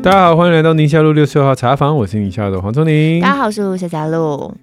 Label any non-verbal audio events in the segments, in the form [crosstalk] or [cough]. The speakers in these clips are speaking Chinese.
大家好，欢迎来到宁夏路六十六号茶房，我是宁夏的黄聪宁。大家好，我是夏佳璐。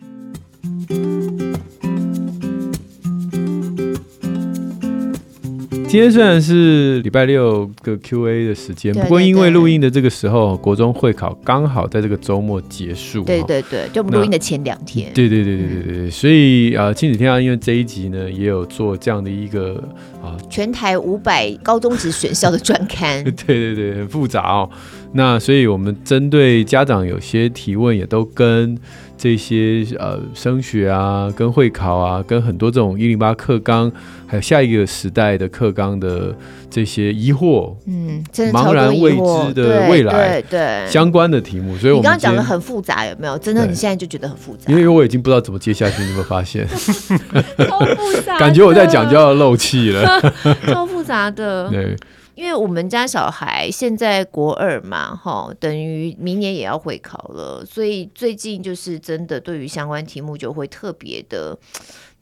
今天虽然是礼拜六个 Q&A 的时间，不过因为录音的这个时候，国中会考刚好在这个周末结束。对对对，就我们录音的前两天。对对对对对对，所以啊，亲子天下因为这一集呢，也有做这样的一个啊，全台五百高中职选校的专刊。[laughs] 对对对，很复杂哦。那所以我们针对家长有些提问，也都跟。这些呃升学啊，跟会考啊，跟很多这种一零八课纲，还有下一个时代的课纲的这些疑惑，嗯，茫然未知的未来，对对相关的题目。所以我们刚刚讲的很复杂，有没有？真的，你现在就觉得很复杂？因为我已经不知道怎么接下去，你有没有发现？[laughs] 超复杂，[laughs] 感觉我在讲就要漏气了，[laughs] 超复杂的。对。因为我们家小孩现在国二嘛，哈，等于明年也要会考了，所以最近就是真的对于相关题目就会特别的。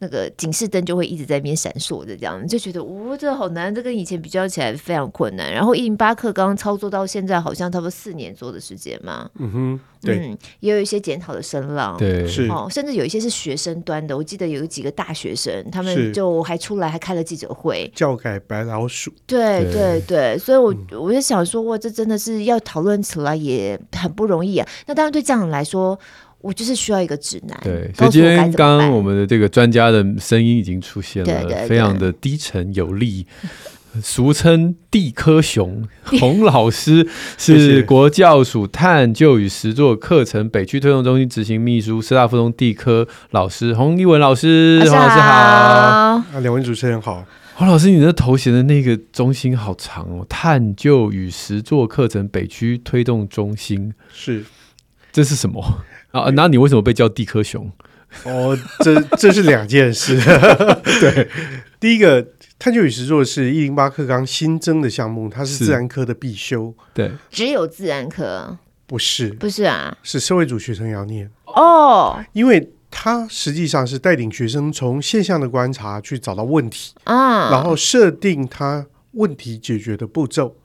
那个警示灯就会一直在那边闪烁着，这样就觉得哇、哦，这好难，这跟以前比较起来非常困难。然后一零八课纲操作到现在，好像差不多四年多的时间嘛。嗯哼，对，嗯，也有一些检讨的声浪，对，是哦，甚至有一些是学生端的。我记得有几个大学生，他们就还出来还开了记者会，教改白老鼠。对对对，所以我我就想说，哇，这真的是要讨论起来也很不容易啊。那当然对家长来说。我就是需要一个指南。对，所以今天刚刚我们的这个专家的声音已经出现了，对对对，非常的低沉有力，[laughs] 俗称地科熊。[laughs] 洪老师是国教署探究与实作课程北区推动中心执行秘书，师大附中地科老师洪一文老师。洪老师好，啊，两位主持人好。洪老师，你的头衔的那个中心好长哦，探究与实作课程北区推动中心是，这是什么？啊，那你为什么被叫地科熊？哦，这这是两件事。[laughs] 对，第一个探究与实作是一零八课纲新增的项目，它是自然科的必修。对，只有自然科？不是，不是啊，是社会主学生要念哦，因为它实际上是带领学生从现象的观察去找到问题啊，然后设定它问题解决的步骤。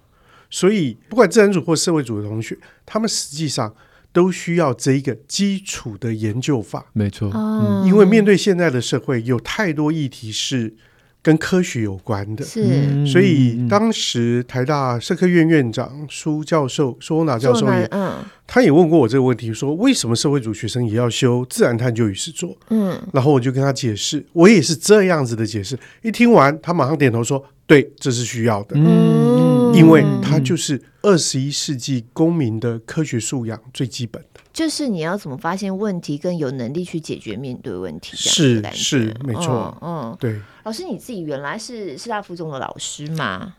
所以，不管自然组或社会组的同学，他们实际上。都需要这一个基础的研究法，没错，嗯，因为面对现在的社会，有太多议题是跟科学有关的，是，所以当时台大社科院院长苏教授、苏欧娜教授也，嗯，他也问过我这个问题，说为什么社会主学生也要修自然探究与实作？嗯，然后我就跟他解释，我也是这样子的解释，一听完，他马上点头说，对，这是需要的，嗯。因为它就是二十一世纪公民的科学素养最基本的，就是你要怎么发现问题，跟有能力去解决面对问题。是是没错，嗯，嗯，对。老师，你自己原来是师大附中的老师吗？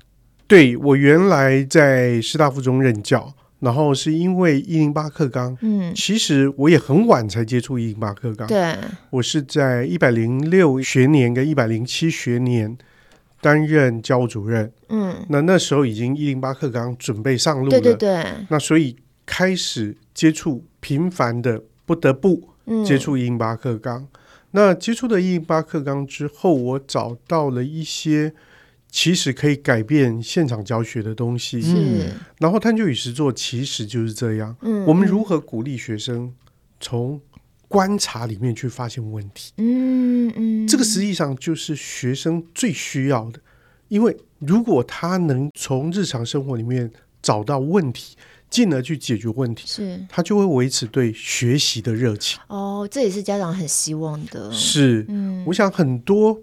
对，我原来在师大附中任教，然后是因为一零八课纲，嗯，其实我也很晚才接触一零八课纲，对，我是在一百零六学年跟一百零七学年。担任教务主任，嗯，那那时候已经一零八课纲准备上路了，对对对，那所以开始接触，频繁的不得不接触一零八课纲。嗯、那接触了一零八课纲之后，我找到了一些其实可以改变现场教学的东西，是。然后探究与实作其实就是这样，嗯，我们如何鼓励学生从观察里面去发现问题，嗯嗯，这个实际上就是学生最需要的，因为如果他能从日常生活里面找到问题，进而去解决问题，是，他就会维持对学习的热情。哦，这也是家长很希望的。是，嗯，我想很多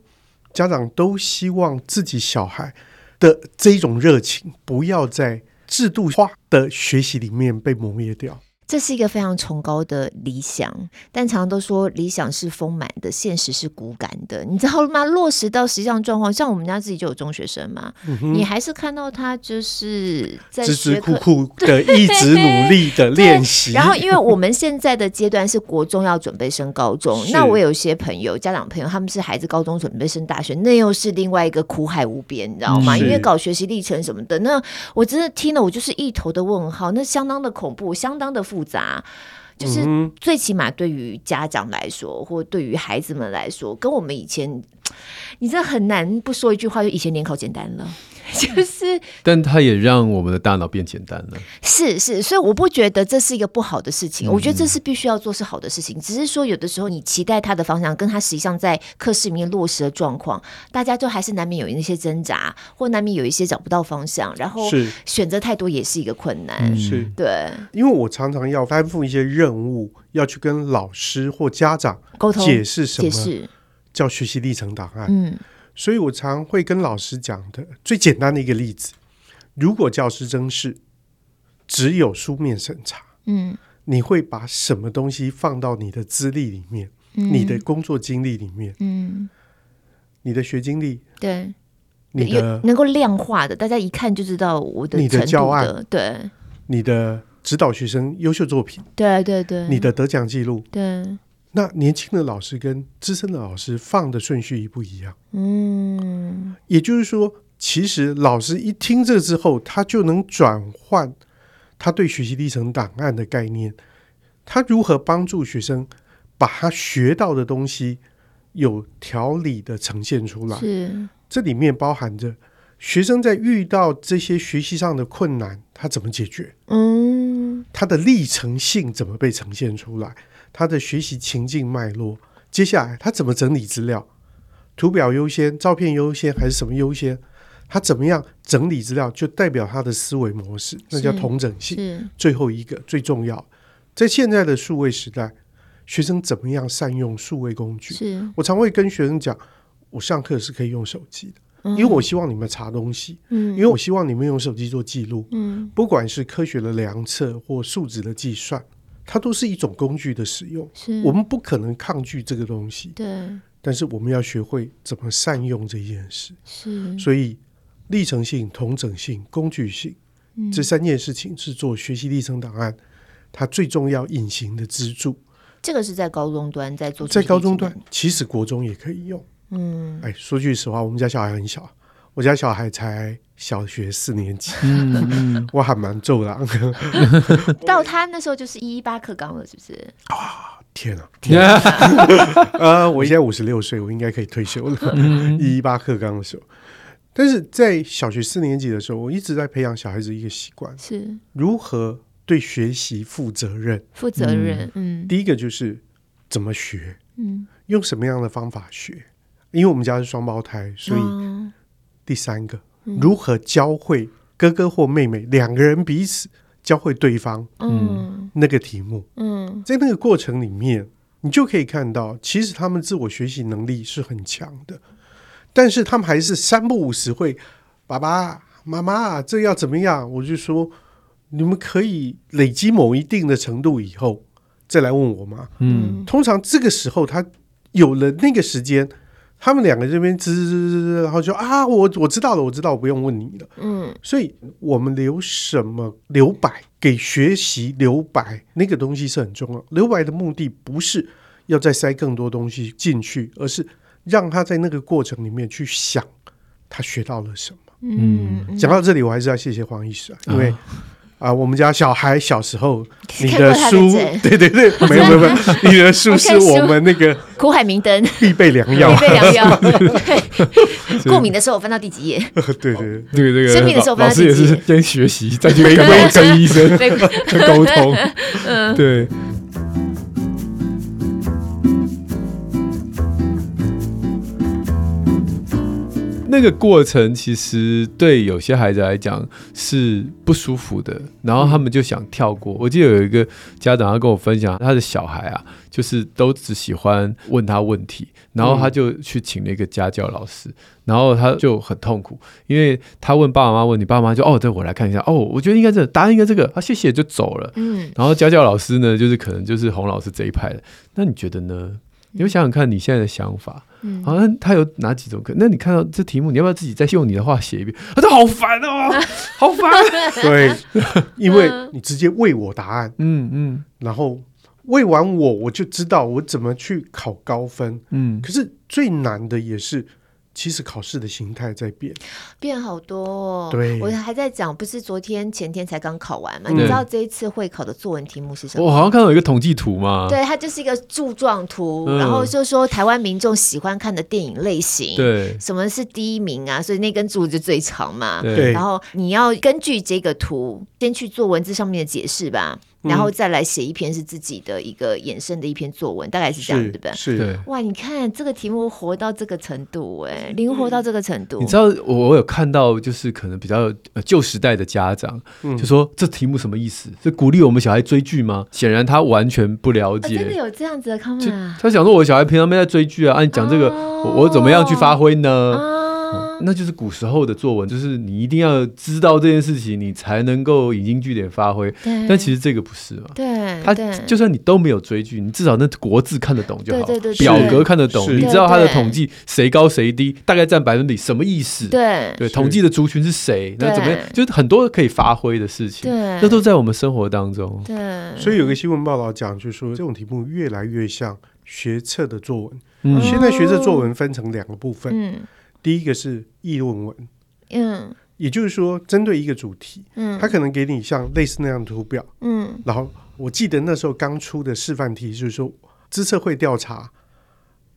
家长都希望自己小孩的这种热情不要在制度化的学习里面被磨灭掉。这是一个非常崇高的理想，但常常都说理想是丰满的，现实是骨感的，你知道吗？落实到实际上状况，像我们家自己就有中学生嘛，嗯、你还是看到他就是在孜孜苦苦 [laughs] 的一直努力的练习。然后，因为我们现在的阶段是国中要准备升高中，[laughs] 那我有些朋友、家长朋友，他们是孩子高中准备升大学，那又是另外一个苦海无边，你知道吗？因为搞学习历程什么的，那我真的听了，我就是一头的问号，那相当的恐怖，相当的复杂，就是最起码对于家长来说，或对于孩子们来说，跟我们以前，你这很难不说一句话，就以前联考简单了。就是，[laughs] 但它也让我们的大脑变简单了。是是，所以我不觉得这是一个不好的事情，嗯、我觉得这是必须要做是好的事情。只是说有的时候你期待他的方向，跟他实际上在课室里面落实的状况，大家就还是难免有那些挣扎，或难免有一些找不到方向，然后选择太多也是一个困难。是，对，因为我常常要担负一些任务，要去跟老师或家长沟通解释什么叫学习历程档案。嗯。所以我常会跟老师讲的最简单的一个例子：如果教师真是只有书面审查，嗯，你会把什么东西放到你的资历里面？嗯、你的工作经历里面？嗯，你的学经历？对，你的能够量化的，大家一看就知道我的。你的教案？对，你的指导学生优秀作品？对对对，你的得奖记录？对。那年轻的老师跟资深的老师放的顺序一不一样？嗯，也就是说，其实老师一听这之后，他就能转换他对学习历程档案的概念，他如何帮助学生把他学到的东西有条理的呈现出来？是，这里面包含着学生在遇到这些学习上的困难，他怎么解决？嗯，他的历程性怎么被呈现出来？他的学习情境脉络，接下来他怎么整理资料？图表优先、照片优先还是什么优先？他怎么样整理资料，就代表他的思维模式，那叫同整性。最后一个最重要，在现在的数位时代，学生怎么样善用数位工具？是我常会跟学生讲，我上课是可以用手机的，嗯，因为我希望你们查东西，嗯，因为我希望你们用手机做记录，嗯，不管是科学的量测或数值的计算。它都是一种工具的使用，我们不可能抗拒这个东西。对，但是我们要学会怎么善用这件事。是，所以历程性、同整性、工具性、嗯、这三件事情是做学习历程档案它最重要隐形的支柱。这个是在高中端在做，在高中端其实国中也可以用。嗯，哎，说句实话，我们家小孩很小，我家小孩才。小学四年级，嗯、[laughs] 我还蛮重的。[laughs] 到他那时候就是一一八课纲了，是不是？啊，天啊！[laughs] 天啊呃，我现在五十六岁，我应该可以退休了。一一八课纲的时候，但是在小学四年级的时候，我一直在培养小孩子一个习惯，是如何对学习负责任。负责任，嗯，第一个就是怎么学，嗯，用什么样的方法学？因为我们家是双胞胎，所以第三个。如何教会哥哥或妹妹两个人彼此教会对方？嗯，那个题目，嗯，在那个过程里面，你就可以看到，其实他们自我学习能力是很强的，但是他们还是三不五时会，爸爸妈妈，这要怎么样？我就说，你们可以累积某一定的程度以后再来问我吗？嗯，通常这个时候他有了那个时间。他们两个这边吱吱吱吱，然后就啊，我我知道了，我知道，我不用问你了。嗯，所以我们留什么留白给学习留白，那个东西是很重要。留白的目的不是要再塞更多东西进去，而是让他在那个过程里面去想他学到了什么。嗯，讲到这里，我还是要谢谢黄医师啊，因为。啊，我们家小孩小时候，[laughs] 你的书，[laughs] 对对对，没有没有没有，[laughs] 你的书是我们那个苦海明灯必备良药，必备良药。对，过敏的时候我翻到第几页？对对对，这个生病的时候翻到第几页？老师也是先学习，再去跟跟医生沟通。嗯，对。那个过程其实对有些孩子来讲是不舒服的，然后他们就想跳过。我记得有一个家长他跟我分享，他的小孩啊，就是都只喜欢问他问题，然后他就去请了一个家教老师，然后他就很痛苦，因为他问爸爸妈妈问题，爸妈就哦，对，我来看一下，哦，我觉得应该这答案应该这个，啊，谢谢就走了。嗯，然后家教老师呢，就是可能就是洪老师这一派的，那你觉得呢？你就想想看你现在的想法，嗯，好像他有哪几种可能？那你看到这题目，你要不要自己再用你的话写一遍？他说好烦哦，[laughs] 好烦。对，因为你直接喂我答案，嗯嗯，然后喂完我，我就知道我怎么去考高分，嗯。可是最难的也是其实考试的形态在变，变好多哦。对，我还在讲，不是昨天前天才刚考完嘛？嗯、你知道这一次会考的作文题目是什么？我好像看到有一个统计图嘛。对，它就是一个柱状图，嗯、然后就说台湾民众喜欢看的电影类型，对，什么是第一名啊？所以那根柱子就最长嘛。对，然后你要根据这个图，先去做文字上面的解释吧。然后再来写一篇是自己的一个衍生的一篇作文，大概是这样，对不对？是。哇，你看这个题目活到这个程度，哎，灵活到这个程度。你知道我我有看到，就是可能比较旧时代的家长，就说这题目什么意思？是鼓励我们小孩追剧吗？显然他完全不了解。真的有这样子的 comment 啊？他想说，我小孩平常没在追剧啊，啊，你讲这个，我怎么样去发挥呢？那就是古时候的作文，就是你一定要知道这件事情，你才能够引经据典发挥。但其实这个不是嘛？对，他就算你都没有追剧，你至少那国字看得懂就好，对对对，表格看得懂，你知道他的统计谁高谁低，大概占百分比什么意思？对对，统计的族群是谁？那怎么样？就是很多可以发挥的事情，那都在我们生活当中。对，所以有个新闻报道讲，就是说这种题目越来越像学测的作文。嗯，现在学测作文分成两个部分。嗯。第一个是议论文，嗯，也就是说，针对一个主题，嗯，他可能给你像类似那样的图表，嗯，然后我记得那时候刚出的示范题就是说，资策会调查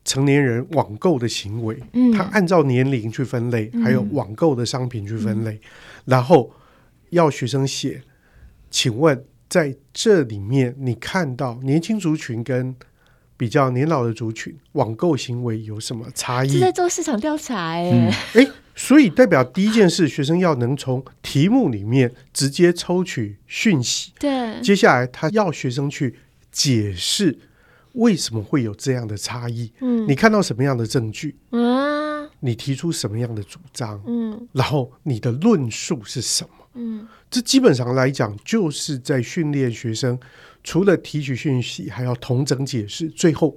成年人网购的行为，嗯，他按照年龄去分类，还有网购的商品去分类，然后要学生写，请问在这里面你看到年轻族群跟比较年老的族群网购行为有什么差异？是在做市场调查哎、嗯欸，所以代表第一件事，学生要能从题目里面直接抽取讯息。对，接下来他要学生去解释为什么会有这样的差异。嗯，你看到什么样的证据？嗯，你提出什么样的主张？嗯，然后你的论述是什么？嗯，这基本上来讲就是在训练学生。除了提取讯息，还要同整解释，最后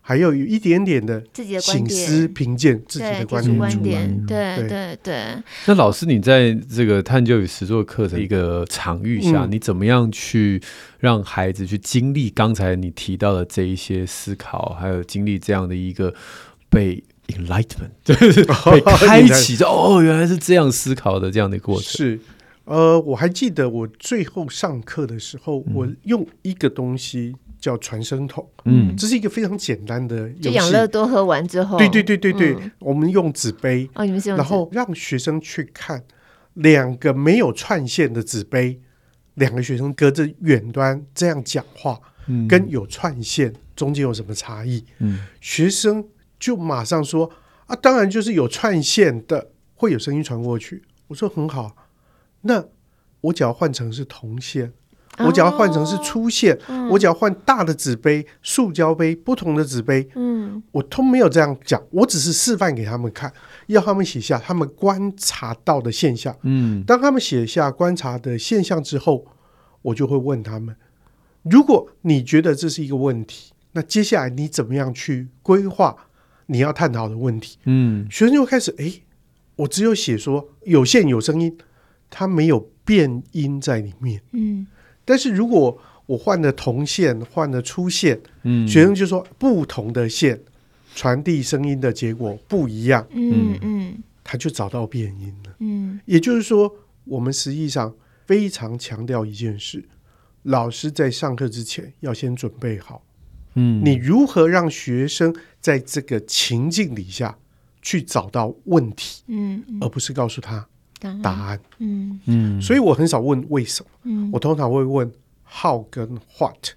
还要有一点点的醒思评鉴自己的观点，观点。对对对，对。那老师，你在这个探究与实作课的一个场域下，嗯，你怎么样去让孩子去经历刚才你提到的这一些思考，还有经历这样的一个被 enlightenment，[laughs] 就是被开启，[laughs] 哦，原来是这样思考的这样的过程。是。呃，我还记得我最后上课的时候，嗯、我用一个东西叫传声筒，嗯，这是一个非常简单的游戏。就养乐多喝完之后，对对对对对，嗯、我们用纸杯，哦，你们是用，然后让学生去看两个没有串线的纸杯，两个学生隔着远端这样讲话，嗯，跟有串线中间有什么差异？嗯，学生就马上说啊，当然就是有串线的会有声音传过去。我说很好。那我只要换成是铜线，我只要换成是粗线，哦、我只要换大的纸杯、塑胶杯、不同的纸杯，嗯，我都没有这样讲，我只是示范给他们看，要他们写下他们观察到的现象，嗯，当他们写下观察的现象之后，我就会问他们：如果你觉得这是一个问题，那接下来你怎么样去规划你要探讨的问题？嗯，学生就开始，哎，我只有写说有线有声音。它没有变音在里面，嗯，但是如果我换了铜线，换了粗线，嗯，学生就说不同的线传递声音的结果不一样，嗯嗯，他就找到变音了，嗯，也就是说，我们实际上非常强调一件事：老师在上课之前要先准备好，嗯，你如何让学生在这个情境底下去找到问题，嗯，而不是告诉他。答案，嗯。嗯，所以我很少问为什么，嗯，我通常会问 how 跟 what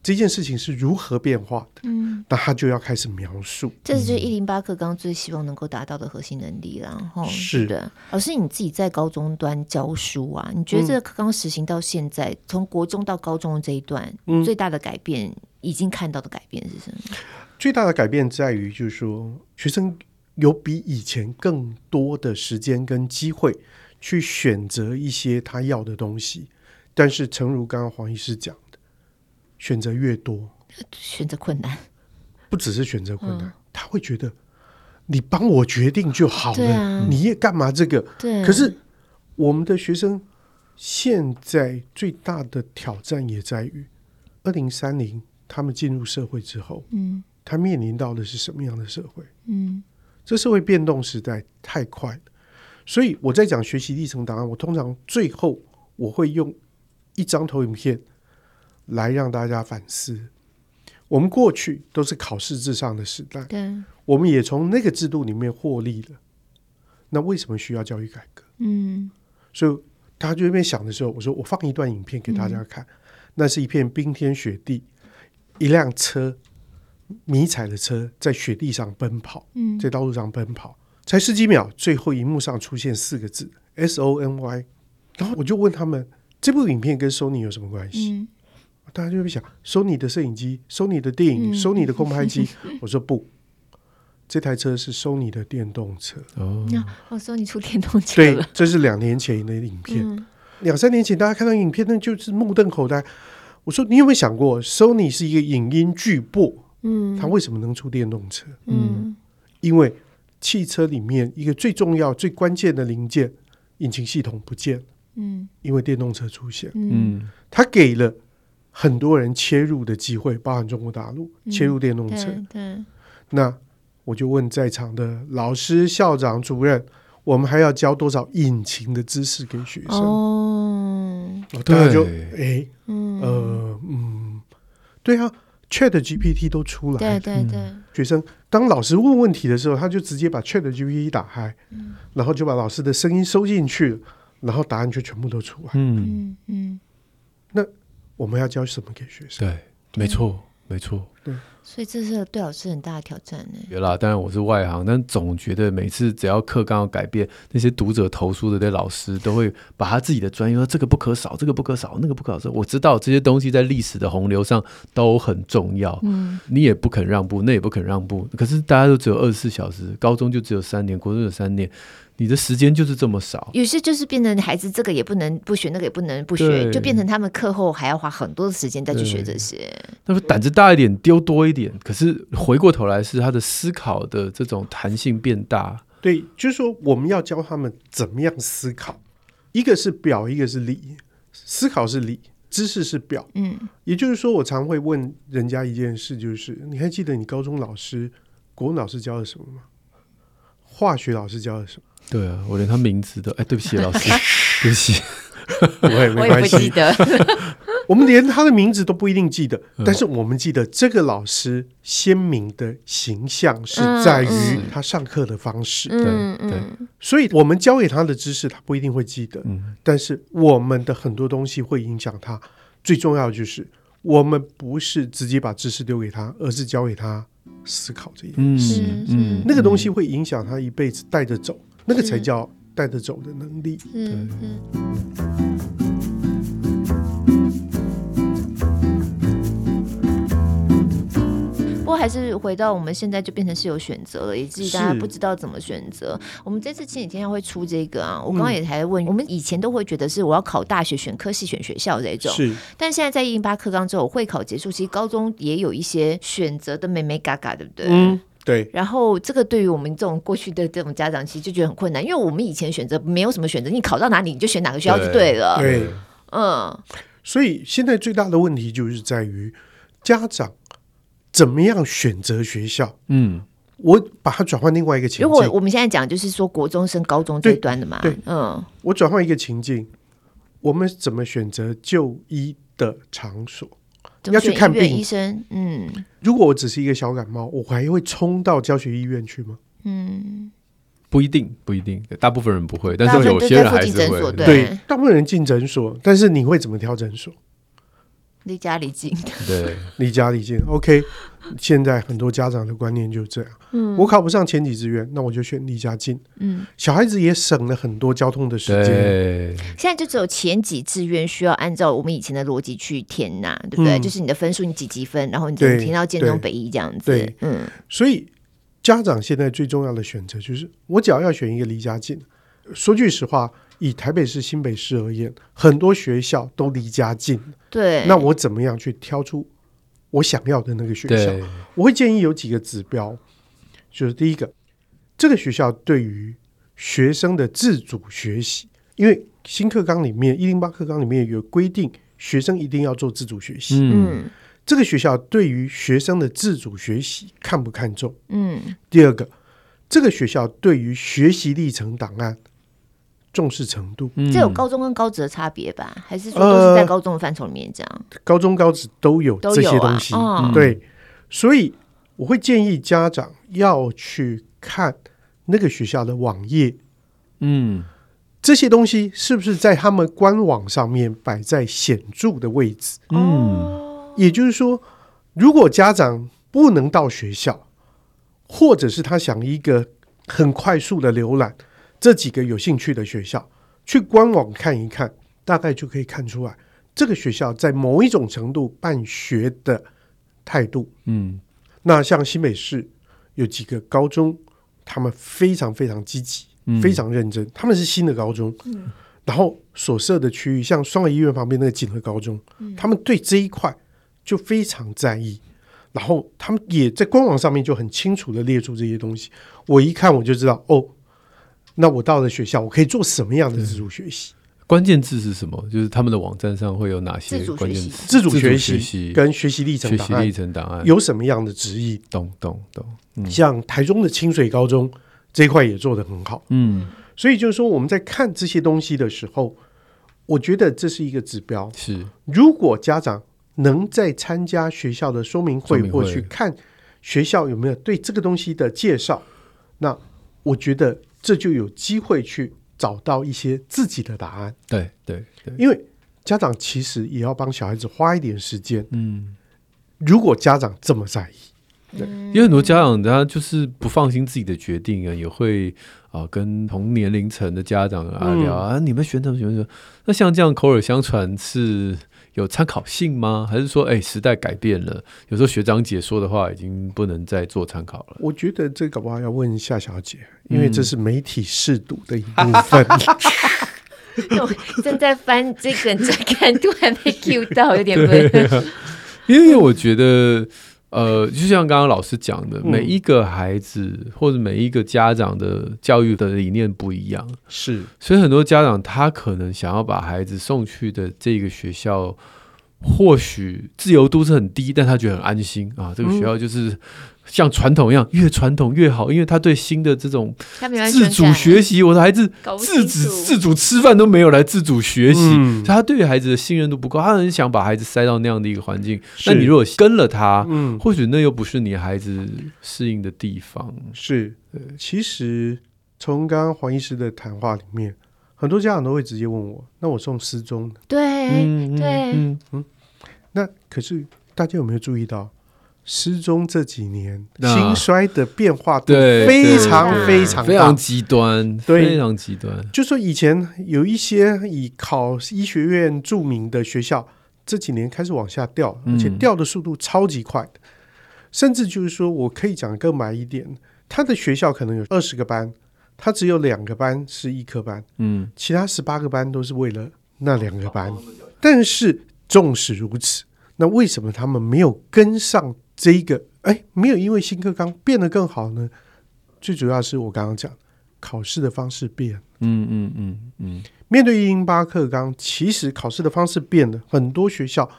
这件事情是如何变化的，嗯，那他就要开始描述，这是就是一零八课刚刚最希望能够达到的核心能力了，然后是的，老师你自己在高中端教书啊，你觉得这个课纲实行到现在，从国中到高中的这一段，最大的改变，已经看到的改变是什么？最大的改变在于，就是说学生。有比以前更多的时间跟机会去选择一些他要的东西，但是诚如刚刚黄医师讲的，选择越多，选择困难，不只是选择困难，嗯、他会觉得你帮我决定就好了，啊、你也干嘛这个？对。可是我们的学生现在最大的挑战也在于，二零三零他们进入社会之后，嗯，他面临到的是什么样的社会？嗯。这社会变动实在太快了，所以我在讲学习历程档案，我通常最后我会用一张投影片来让大家反思。我们过去都是考试至上的时代，对，我们也从那个制度里面获利了。那为什么需要教育改革？嗯，所以大家就在那边想的时候，我说我放一段影片给大家看，嗯、那是一片冰天雪地，一辆车迷彩的车在雪地上奔跑，嗯，在道路上奔跑，才十几秒，最后荧幕上出现四个字 S O N Y，然后我就问他们，这部影片跟 Sony 有什么关系？嗯大家就会想收你的摄影机，收你的电影，收你的空拍机。[laughs] 我说不，这台车是收你的电动车。哦，我说你出电动车。对，这是两年前的影片。嗯、两三年前大家看到影片，那就是目瞪口呆。我说你有没有想过，Sony 是一个影音巨擘，嗯，它为什么能出电动车？嗯，因为汽车里面一个最重要、最关键的零件——引擎系统不见了。嗯，因为电动车出现。嗯，它给了。很多人切入的机会，包含中国大陆切入电动车。对、那我就问在场的老师、校长、主任，我们还要教多少引擎的知识给学生？哦，大家就哎，嗯呃嗯，对啊，Chat GPT 都出来，对对对，学生当老师问问题的时候，他就直接把 Chat GPT 打开，嗯、然后就把老师的声音收进去，然后答案就全部都出来。嗯嗯，嗯那。我们要教什么给学生？对，没错，没错。对，所以这是对老师很大的挑战呢。有啦，当然我是外行，但总觉得每次只要课纲要改变，那些读者投诉的那老师都会把他自己的专业说这个不可少，这个不可少，那个不可少。我知道这些东西在历史的洪流上都很重要，嗯，你也不肯让步，那也不肯让步。可是大家都只有二十四小时，高中就只有三年，国中有三年。你的时间就是这么少，有些就是变成孩子这个也不能不学，那个也不能不学，就变成他们课后还要花很多的时间再去学这些。那么胆子大一点，丢多一点，可是回过头来是他的思考的这种弹性变大。对，就是说我们要教他们怎么样思考，一个是表，一个是理。思考是理，知识是表。嗯，也就是说，我常会问人家一件事，就是你还记得你高中老师、国文老师教的什么吗？化学老师教的什么？对啊，我连他名字都哎，对不起，老师，[laughs] 对不起，[laughs] 我也没关系。[laughs] 我们连他的名字都不一定记得，但是我们记得这个老师鲜明的形象是在于他上课的方式。对对，所以我们教给他的知识他不一定会记得，但是我们的很多东西会影响他。最重要的就是我们不是直接把知识丢给他，而是教给他思考这件事。嗯，那个东西会影响他一辈子带着走。那个才叫带着走的能力。嗯嗯。不过还是回到我们现在就变成是有选择了，以至于大家不知道怎么选择。我们这次前几天要会出这个啊，我刚刚也还问，嗯、我们以前都会觉得是我要考大学选科系选学校这种，是。但现在在一零八课纲之后，会考结束，其实高中也有一些选择的美美嘎嘎，对不对？嗯。对，然后这个对于我们这种过去的这种家长，其实就觉得很困难，因为我们以前选择没有什么选择，你考到哪里你就选哪个学校就对了。对，对嗯，所以现在最大的问题就是在于家长怎么样选择学校。嗯，我把它转换另外一个情境。如果我们现在讲就是说国中升高中这一端的嘛，对，对嗯，我转换一个情境，我们怎么选择就医的场所？要去看病，医生。嗯，如果我只是一个小感冒，我还会冲到教学医院去吗？嗯，不一定，不一定，大部分人不会，但是有些人还是会。对，大部分人进诊所，但是你会怎么挑诊所？离家里近，对，离家里近。OK，现在很多家长的观念就是这样。嗯，我考不上前几志愿，那我就选离家近。嗯，小孩子也省了很多交通的时间。对，现在就只有前几志愿需要按照我们以前的逻辑去填呐，对不对？就是你的分数，你几几分，然后你就填到建中、北一这样子。对，嗯。所以家长现在最重要的选择就是，我只要要选一个离家近。说句实话。以台北市、新北市而言，很多学校都离家近。对，那我怎么样去挑出我想要的那个学校？我会建议有几个指标，就是第一个，这个学校对于学生的自主学习，因为新课纲里面一零八课纲里面有规定，学生一定要做自主学习。嗯，这个学校对于学生的自主学习看不看重？嗯，第二个，这个学校对于学习历程档案重视程度，嗯、这有高中跟高职的差别吧？还是说都是在高中的范畴里面这样？呃、高中高职都有这些东西，啊哦、对，所以我会建议家长要去看那个学校的网页，嗯，这些东西是不是在他们官网上面摆在显著的位置？嗯，也就是说，如果家长不能到学校，或者是他想一个很快速的浏览这几个有兴趣的学校，去官网看一看，大概就可以看出来这个学校在某一种程度办学的态度。嗯，那像新北市有几个高中，他们非常非常积极，非常认真。他们是新的高中，嗯然后所设的区域，像双和医院旁边那个锦和高中，他们对这一块就非常在意。然后他们也在官网上面就很清楚的列出这些东西，我一看我就知道哦，那我到了学校，我可以做什么样的自主学习？关键字是什么？就是他们的网站上会有哪些关键词？自主学习跟学习历程档案，学习历程档案有什么样的旨意？懂懂懂。嗯、像台中的清水高中这一块也做得很好，嗯，所以就是说我们在看这些东西的时候，我觉得这是一个指标。是，如果家长。能在参加学校的说明会或去看学校有没有对这个东西的介绍，那我觉得这就有机会去找到一些自己的答案。对对对，因为家长其实也要帮小孩子花一点时间。嗯，如果家长这么在意，对，因为很多家长他就是不放心自己的决定啊，也会啊跟同年龄层的家长啊聊啊，你们选什么选什么？那像这样口耳相传是。有参考性吗？还是说，哎、欸，时代改变了，有时候学长姐说的话已经不能再做参考了？我觉得这个话要问夏小姐，因为这是媒体试读的一部分。[laughs] 正在翻这个，在看都还没 Q 到，有点笨。因为我觉得。呃，就像刚刚老师讲的，每一个孩子、嗯、或者每一个家长的教育的理念不一样，是，所以很多家长他可能想要把孩子送去的这个学校，或许自由度是很低，但他觉得很安心啊，这个学校就是。嗯像传统一样，越传统越好，因为他对新的这种自主学习，我的孩子自主自主吃饭都没有来自主学习，嗯、他对于孩子的信任度不够，他很想把孩子塞到那样的一个环境。那你如果跟了他，嗯，或许那又不是你孩子适应的地方。是，其实从刚刚黄医师的谈话里面，很多家长都会直接问我：“那我送私中？”对，嗯、对，嗯嗯。那可是大家有没有注意到？私中这几年兴衰的变化都非常非常非常极端，非常极端。就说以前有一些以考医学院著名的学校，这几年开始往下掉，而且掉的速度超级快的。甚至就是说我可以讲更白一点，他的学校可能有二十个班，他只有两个班是一科班，嗯，其他十八个班都是为了那两个班。但是纵使如此，那为什么他们没有跟上？这一个哎，没有因为新课纲变得更好呢？最主要是我刚刚讲考试的方式变，嗯嗯嗯嗯。面对一零八课纲，其实考试的方式变了，很多学校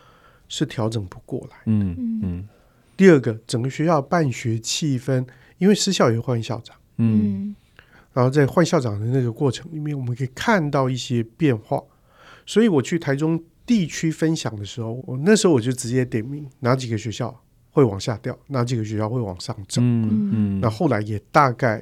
是调整不过来。嗯嗯。嗯，第二个，整个学校办学气氛，因为私校也会换校长，嗯，然后在换校长的那个过程里面，我们可以看到一些变化。所以我去台中地区分享的时候，我那时候我就直接点名哪几个学校。会往下掉，哪几个学校会往上走。嗯嗯，那后来也大概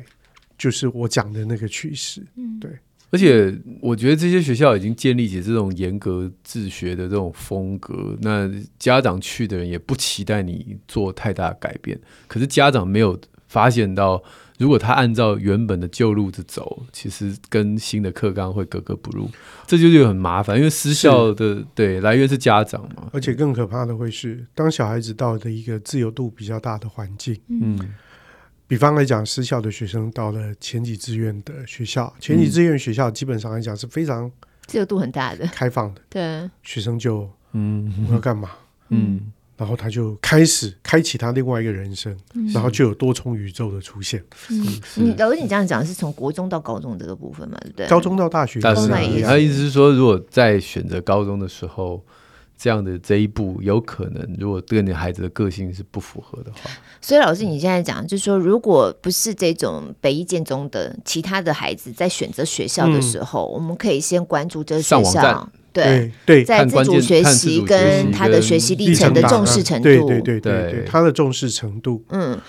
就是我讲的那个趋势。嗯，对。而且我觉得这些学校已经建立起这种严格自学的这种风格，那家长去的人也不期待你做太大改变。可是家长没有发现到。如果他按照原本的旧路子走，其实跟新的课纲会格格不入，这就是很麻烦。因为私校的对来源是家长嘛，而且更可怕的会是，当小孩子到了一个自由度比较大的环境，嗯，比方来讲，私校的学生到了前几志愿的学校，前几志愿学校基本上来讲是非常自由度很大的、开放的，对，学生就嗯，我要干嘛，嗯。然后他就开始开启他另外一个人生，嗯、然后就有多重宇宙的出现。嗯，你老师，你这样讲是从国中到高中这个部分嘛？对不对？高中到大学，大学。他意思是说，如果在选择高中的时候，这样的这一步，有可能如果跟你孩子的个性是不符合的话，所以老师你现在讲，就是说，如果不是这种北一建中的其他的孩子在选择学校的时候，嗯、我们可以先关注这学校，对对，在自主学习跟他的学习历程的重视程度，对对对对对，他的重视程度，嗯。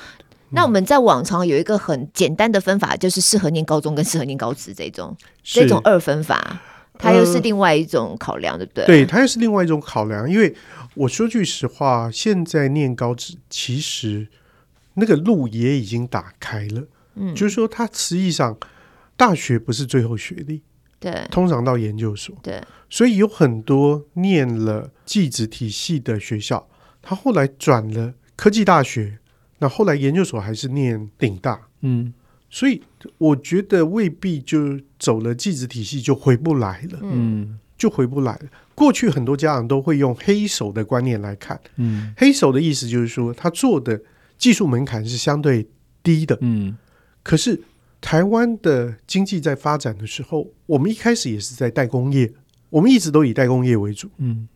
那我们在往常有一个很简单的分法，就是适合念高中跟适合念高职这种这种二分法，它又是另外一种考量，对不对？对，它又是另外一种考量。因为我说句实话，现在念高职其实那个路也已经打开了，嗯，就是说它实际上大学不是最后学历，对，通常到研究所，对，所以有很多念了技职体系的学校，他后来转了科技大学。那后来研究所还是念顶大，嗯，所以我觉得未必就走了技职体系就回不来了，嗯，就回不来了。过去很多家长都会用黑手的观念来看，嗯，黑手的意思就是说他做的技术门槛是相对低的，嗯，可是台湾的经济在发展的时候，我们一开始也是在代工业，我们一直都以代工业为主，嗯，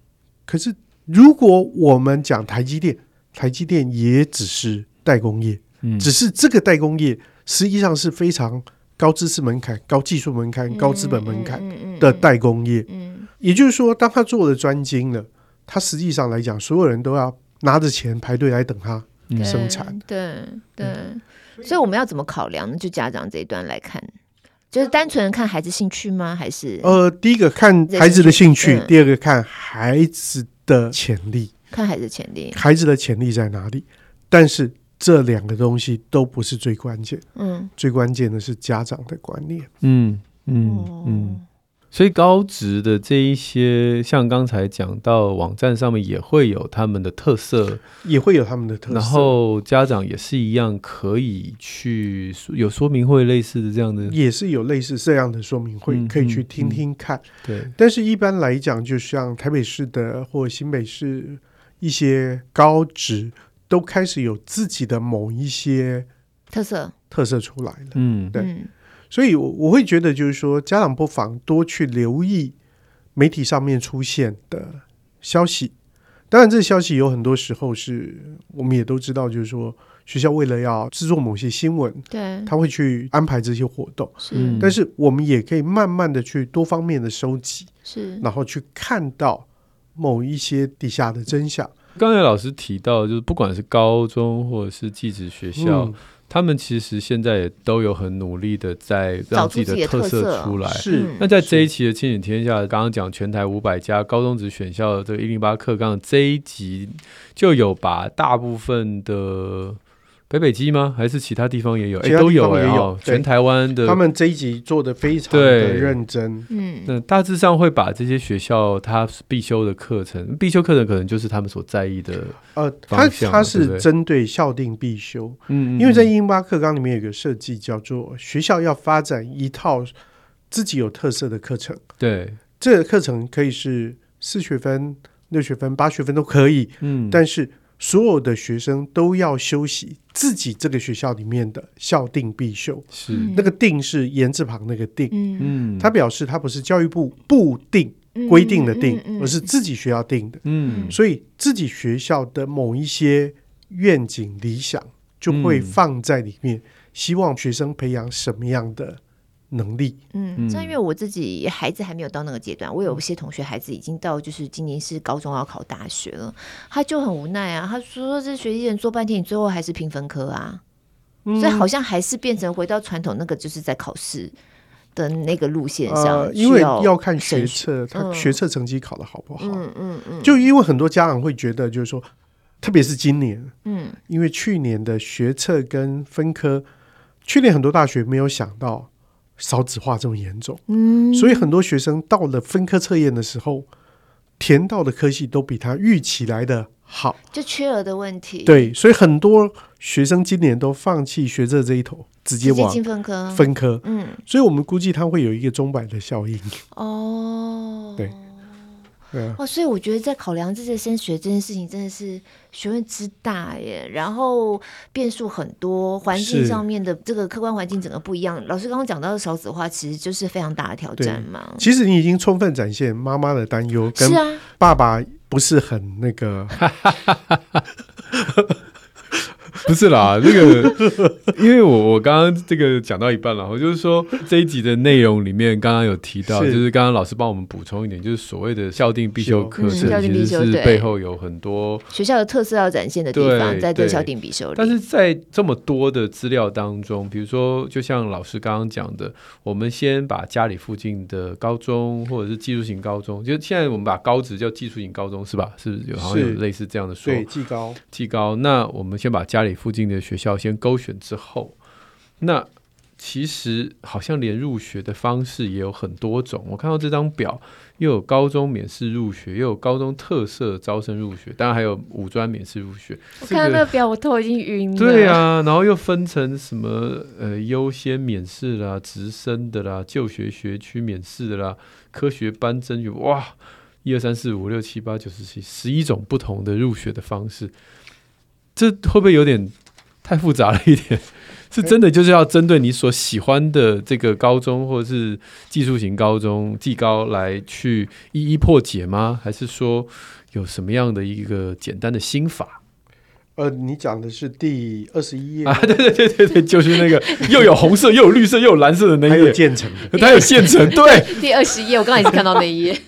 可是如果我们讲台积电，台积电也只是。代工业，只是这个代工业实际上是非常高知识门槛、高技术门槛、高资本门槛的代工业。也就是说，当他做了专精了，他实际上来讲，所有人都要拿着钱排队来等他生产。对对，所以我们要怎么考量呢？就家长这一段来看，就是单纯看孩子兴趣吗？还是呃，第一个看孩子的兴趣，第二个看孩子的潜力，看孩子潜力，孩子的潜力在哪里？但是。这两个东西都不是最关键，嗯，最关键的是家长的观念，嗯嗯嗯，所以高职的这一些，像刚才讲到网站上面也会有他们的特色，也会有他们的特色，然后家长也是一样可以去有说明会类似的这样的，也是有类似这样的说明会，可以去听听看。对，但是一般来讲，就像台北市的或新北市一些高职。都开始有自己的某一些特色。特色出来了，嗯，对，所以我我会觉得就是说，家长不妨多去留意媒体上面出现的消息。当然，这个消息有很多时候是我们也都知道，就是说学校为了要制作某些新闻，对，他会去安排这些活动，是。但是我们也可以慢慢的去多方面的收集，是，然后去看到某一些底下的真相。刚才老师提到，就是不管是高中或者是技职学校，嗯，他们其实现在也都有很努力的在让自己的特色出来。是。那在这一期的亲子天下，刚刚讲全台五百家高中职选校的这个一零八课纲这一集，就有把大部分的。北北基吗？还是其他地方也有？哎，都有哎，有，全台湾的。他们这一集做的非常的认真。嗯，那大致上会把这些学校他必修的课程，必修课程可能就是他们所在意的。呃，他他是针对校定必修。嗯，因为在一零八课纲里面有一个设计，叫做学校要发展一套自己有特色的课程。对，这个课程可以是四学分、六学分、八学分都可以。嗯，但是。所有的学生都要修习自己这个学校里面的校定必修，是。那个定是言字旁那个定，嗯，他表示他不是教育部部定规定的定，而是自己学校定的，嗯，所以自己学校的某一些愿景理想就会放在里面，希望学生培养什么样的能力，嗯，像因为我自己孩子还没有到那个阶段，我有一些同学孩子已经到，就是今年是高中要考大学了，他就很无奈啊，他说这学习人做半天，你最后还是评分科啊，嗯，所以好像还是变成回到传统那个，就是在考试的那个路线上，呃，因为要看学测，他学测成绩考的好不好，嗯嗯嗯，就因为很多家长会觉得，就是说，特别是今年，嗯，因为去年的学测跟分科，去年很多大学没有想到。少子化这么严重，嗯，所以很多学生到了分科测验的时候，填到的科系都比他预期来的好，就缺额的问题。对，所以很多学生今年都放弃学这这一头，直接往进分科。分科，嗯，所以我们估计他会有一个钟摆的效应。哦，对。哦，所以我觉得在考量这些升学这件事情，真的是学问之大耶。然后变数很多，环境上面的这个客观环境整个不一样。老师刚刚讲到的少子化，其实就是非常大的挑战嘛。其实你已经充分展现妈妈的担忧，是啊，爸爸不是很那个。[laughs] [laughs] 不是啦，那个，因为我我刚刚这个讲到一半了，我就是说这一集的内容里面，刚刚有提到，是就是刚刚老师帮我们补充一点，就是所谓的校定必修课程，其实是背后有很多学校的特色要展现的地方，在这校定必修里。但是在这么多的资料当中，比如说，就像老师刚刚讲的，我们先把家里附近的高中或者是技术型高中，就现在我们把高职叫技术型高中是吧？是不是有好像有类似这样的说？对，技高，技高。那我们先把家里。附近的学校先勾选之后，那其实好像连入学的方式也有很多种。我看到这张表，又有高中免试入学，又有高中特色招生入学，当然还有五专免试入学。我看到那个表，我头已经晕了。对啊，然后又分成什么呃优先免试啦、直升的啦、就学学区免试的啦、科学班甄选，哇，一二三四五六七八九十十十一种不同的入学的方式。这会不会有点太复杂了一点？[laughs] 是真的就是要针对你所喜欢的这个高中或者是技术型高中、技高来去一一破解吗？还是说有什么样的一个简单的心法？呃，你讲的是第二十一页啊？[laughs] 对对对对对，就是那个又有红色又有绿色又有蓝色的那一页，还有渐层的，[laughs] 它有现成。对，第二十一页，我刚才也是看到那一页。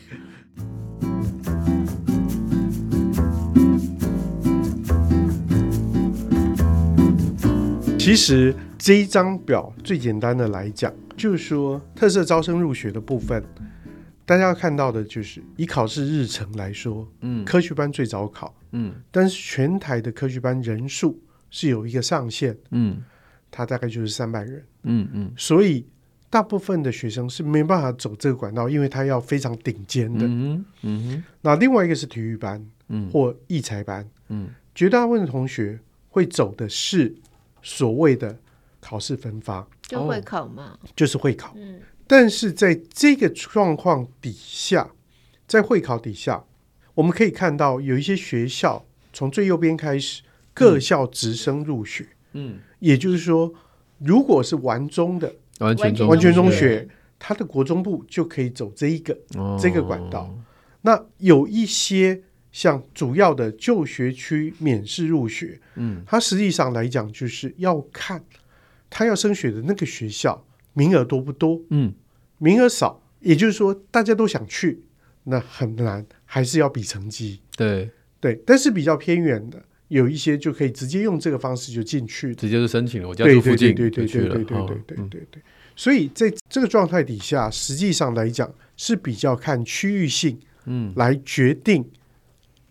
其实这一张表最简单的来讲，就是说特色招生入学的部分，大家要看到的就是以考试日程来说，嗯，科学班最早考，嗯，但是全台的科学班人数是有一个上限，嗯，它大概就是三百人，嗯嗯，所以大部分的学生是没办法走这个管道，因为他要非常顶尖的，嗯嗯，那另外一个是体育班，嗯，或艺才班，嗯，绝大部分的同学会走的是。所谓的考试分发就会考嘛，就是会考。嗯，但是在这个状况底下，在会考底下，我们可以看到有一些学校从最右边开始，各校直升入学。嗯，也就是说，如果是完中的完全中完全中学，它的国中部就可以走这一个这个管道。那有一些。像主要的就学区免试入学，嗯，它实际上来讲就是要看他要升学的那个学校名额多不多，嗯，名额少，也就是说大家都想去，那很难，还是要比成绩，对。对。但是比较偏远的，有一些就可以直接用这个方式就进去，直接就申请了，我家住附近，对对对对对对对对对。所以在这个状态底下，实际上来讲是比较看区域性，嗯，来决定。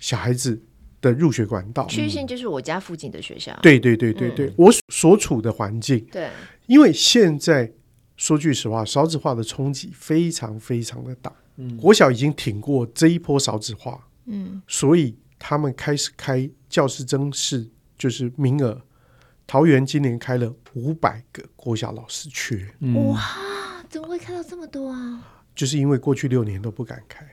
小孩子的入学管道，区域性就是我家附近的学校。对对对对对，嗯、我所处的环境。对，因为现在说句实话，少子化的冲击非常非常的大。嗯，国小已经挺过这一波少子化。嗯，所以他们开始开教师甄试，就是名额。桃园今年开了五百个国小老师缺。嗯、哇，怎么会开到这么多啊？就是因为过去六年都不敢开。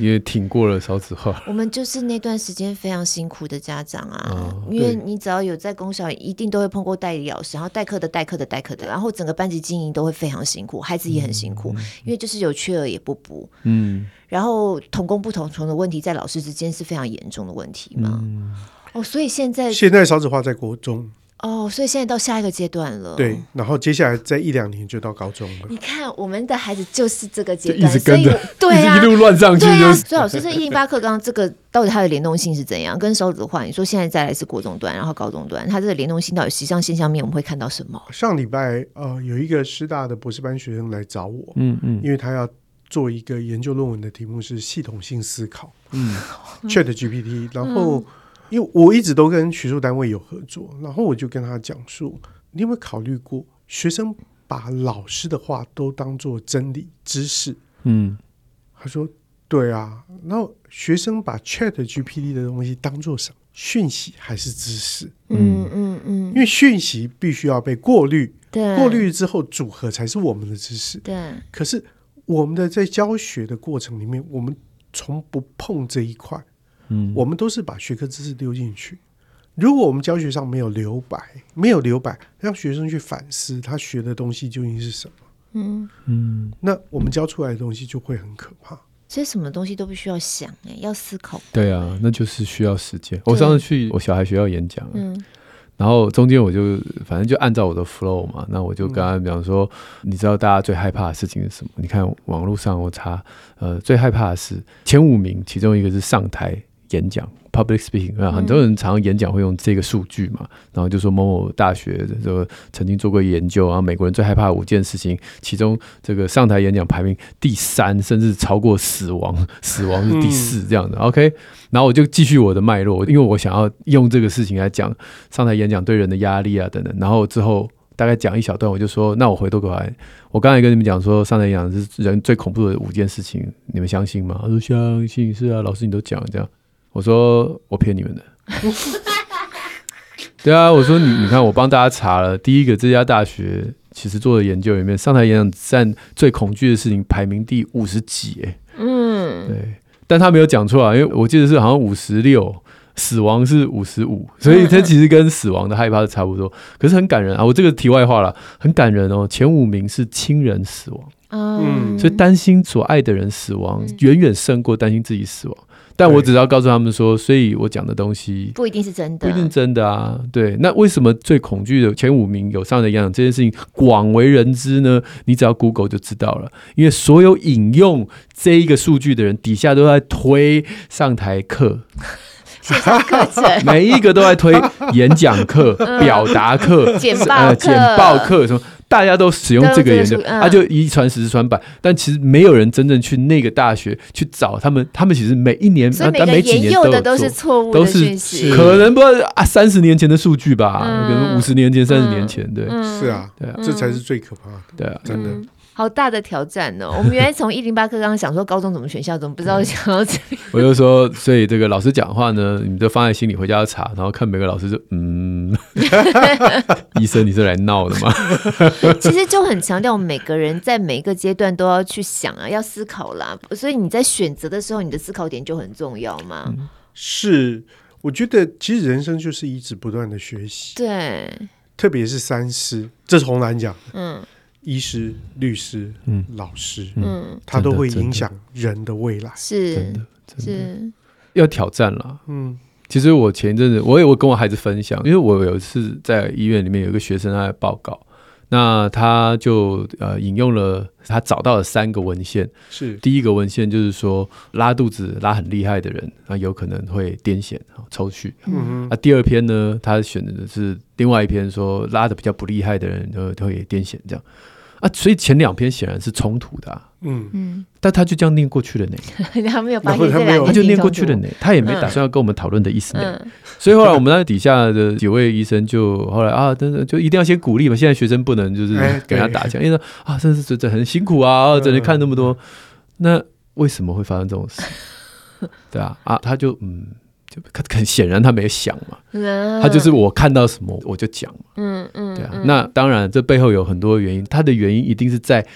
因为挺过了少子化，我们就是那段时间非常辛苦的家长啊。哦、因为你只要有在公校，一定都会碰过代理老师，然后代课的、代课的、代课的，然后整个班级经营都会非常辛苦，孩子也很辛苦，嗯、因为就是有缺额也不补。嗯，然后同工不同酬的问题在老师之间是非常严重的问题嘛。嗯、哦，所以现在现在少子化在国中。哦，所以现在到下一个阶段了。对，然后接下来再一两年就到高中了。你看，我们的孩子就是这个阶段，一直跟着，对啊，[laughs] 一路乱上去。对啊，所以老师，这一零八课纲这个到底它的联动性是怎样？跟少子化，你说现在再来是国中端，然后高中端，它这个联动性到底实际上现象面我们会看到什么？上礼拜呃，有一个师大的博士班学生来找我，嗯嗯，因为他要做一个研究论文的题目是系统性思考，嗯，ChatGPT，然后。因为我一直都跟学术单位有合作，然后我就跟他讲述：“你有没有考虑过，学生把老师的话都当做真理知识？”嗯，他说：“对啊。”然后学生把 ChatGPT 的东西当做什么？讯息还是知识？嗯嗯嗯，因为讯息必须要被过滤，对，过滤之后组合才是我们的知识。对，可是我们的在教学的过程里面，我们从不碰这一块。嗯，我们都是把学科知识丢进去。如果我们教学上没有留白，没有留白，让学生去反思他学的东西究竟是什么，嗯嗯，那我们教出来的东西就会很可怕。所以什么东西都必须要想哎，要思考。对啊，那就是需要时间。我上次去我小孩学校演讲，嗯，然后中间我就反正就按照我的 flow 嘛，那我就跟他讲说，嗯、你知道大家最害怕的事情是什么？你看网络上我查，呃，最害怕的是前五名，其中一个是上台演讲。Public speaking 啊，很多人常常演讲会用这个数据嘛，然后就说某某大学这个曾经做过研究，然后美国人最害怕五件事情，其中这个上台演讲排名第三，甚至超过死亡，[laughs] 死亡是第四这样的。OK，然后我就继续我的脉络，因为我想要用这个事情来讲上台演讲对人的压力啊等等。然后之后大概讲一小段，我就说，那我回头过来，我刚才跟你们讲说上台演讲是人最恐怖的五件事情，你们相信吗？他说相信，是啊，老师你都讲了这样。我说我骗你们的，[laughs] 对啊，我说你你看我帮大家查了，第一个这家大学其实做的研究里面，上台演讲占最恐惧的事情排名第五十几，哎，嗯，对，但他没有讲错啊，因为我记得是好像五十六，死亡是五十五，所以他其实跟死亡的害怕是差不多，[laughs] 可是很感人啊，我这个题外话了，很感人哦，前五名是亲人死亡，嗯，所以担心所爱的人死亡远远胜过担心自己死亡。但我只要告诉他们说，所以我讲的东西不一定是真的，不一定真的啊。对，那为什么最恐惧的前五名有上的演讲这件事情广为人知呢？你只要 Google 就知道了，因为所有引用这一个数据的人底下都在推上台课、线上课程，[laughs] 每一个都在推演讲课、[laughs] 表达课、简报课、简报课什么。大家都使用这个研究，他、嗯。啊、就一传十，十传百，但其实没有人真正去那个大学去找他们。他们其实每一年，但每几年都都是错误的讯息，可能不知道啊，三十年前的数据吧，可能五十年前、三十年前，对，是啊，对啊，这才是最可怕的，对啊，真的。好大的挑战哦！我们原来从一零八课刚刚想说高中怎么选校，怎么不知道想到这里？我就说，所以这个老师讲话呢，你们就放在心里，回家要查，然后看每个老师就嗯，[laughs] 医生你是来闹的吗？[laughs] 其实就很强调，我们每个人在每一个阶段都要去想啊，要思考啦。所以你在选择的时候，你的思考点就很重要嘛。嗯、是，我觉得其实人生就是一直不断的学习，对，特别是三思，这是红兰讲，嗯。医师、律师、嗯、老师，嗯，他都会影响人的未来，是真的，真的。要挑战了。嗯，其实我前一阵子，我也我跟我孩子分享，因为我有一次在医院里面有一个学生他在报告，那他就呃引用了他找到了三个文献，是第一个文献就是说拉肚子拉很厉害的人，那有可能会癫痫、抽搐。嗯哼，啊，第二篇呢，他选择的是另外一篇说拉的比较不厉害的人都都会癫痫这样。啊，所以前两篇显然是冲突的，啊，嗯。嗯，但他就这样念过去了呢，[laughs] 他没有发现这两他就念过去了呢，他也没打算要跟我们讨论的意思呢，嗯、所以后来我们那底下的几位医生就后来啊，真的就一定要先鼓励嘛，现在学生不能就是给他打枪，因为啊，真是真的很辛苦啊，整天看那么多，那为什么会发生这种事？[laughs] 对啊，啊，他就嗯。就很显然他没有想嘛，他就是我看到什么我就讲嘛，嗯嗯，对啊，那当然这背后有很多原因，他的原因一定是在，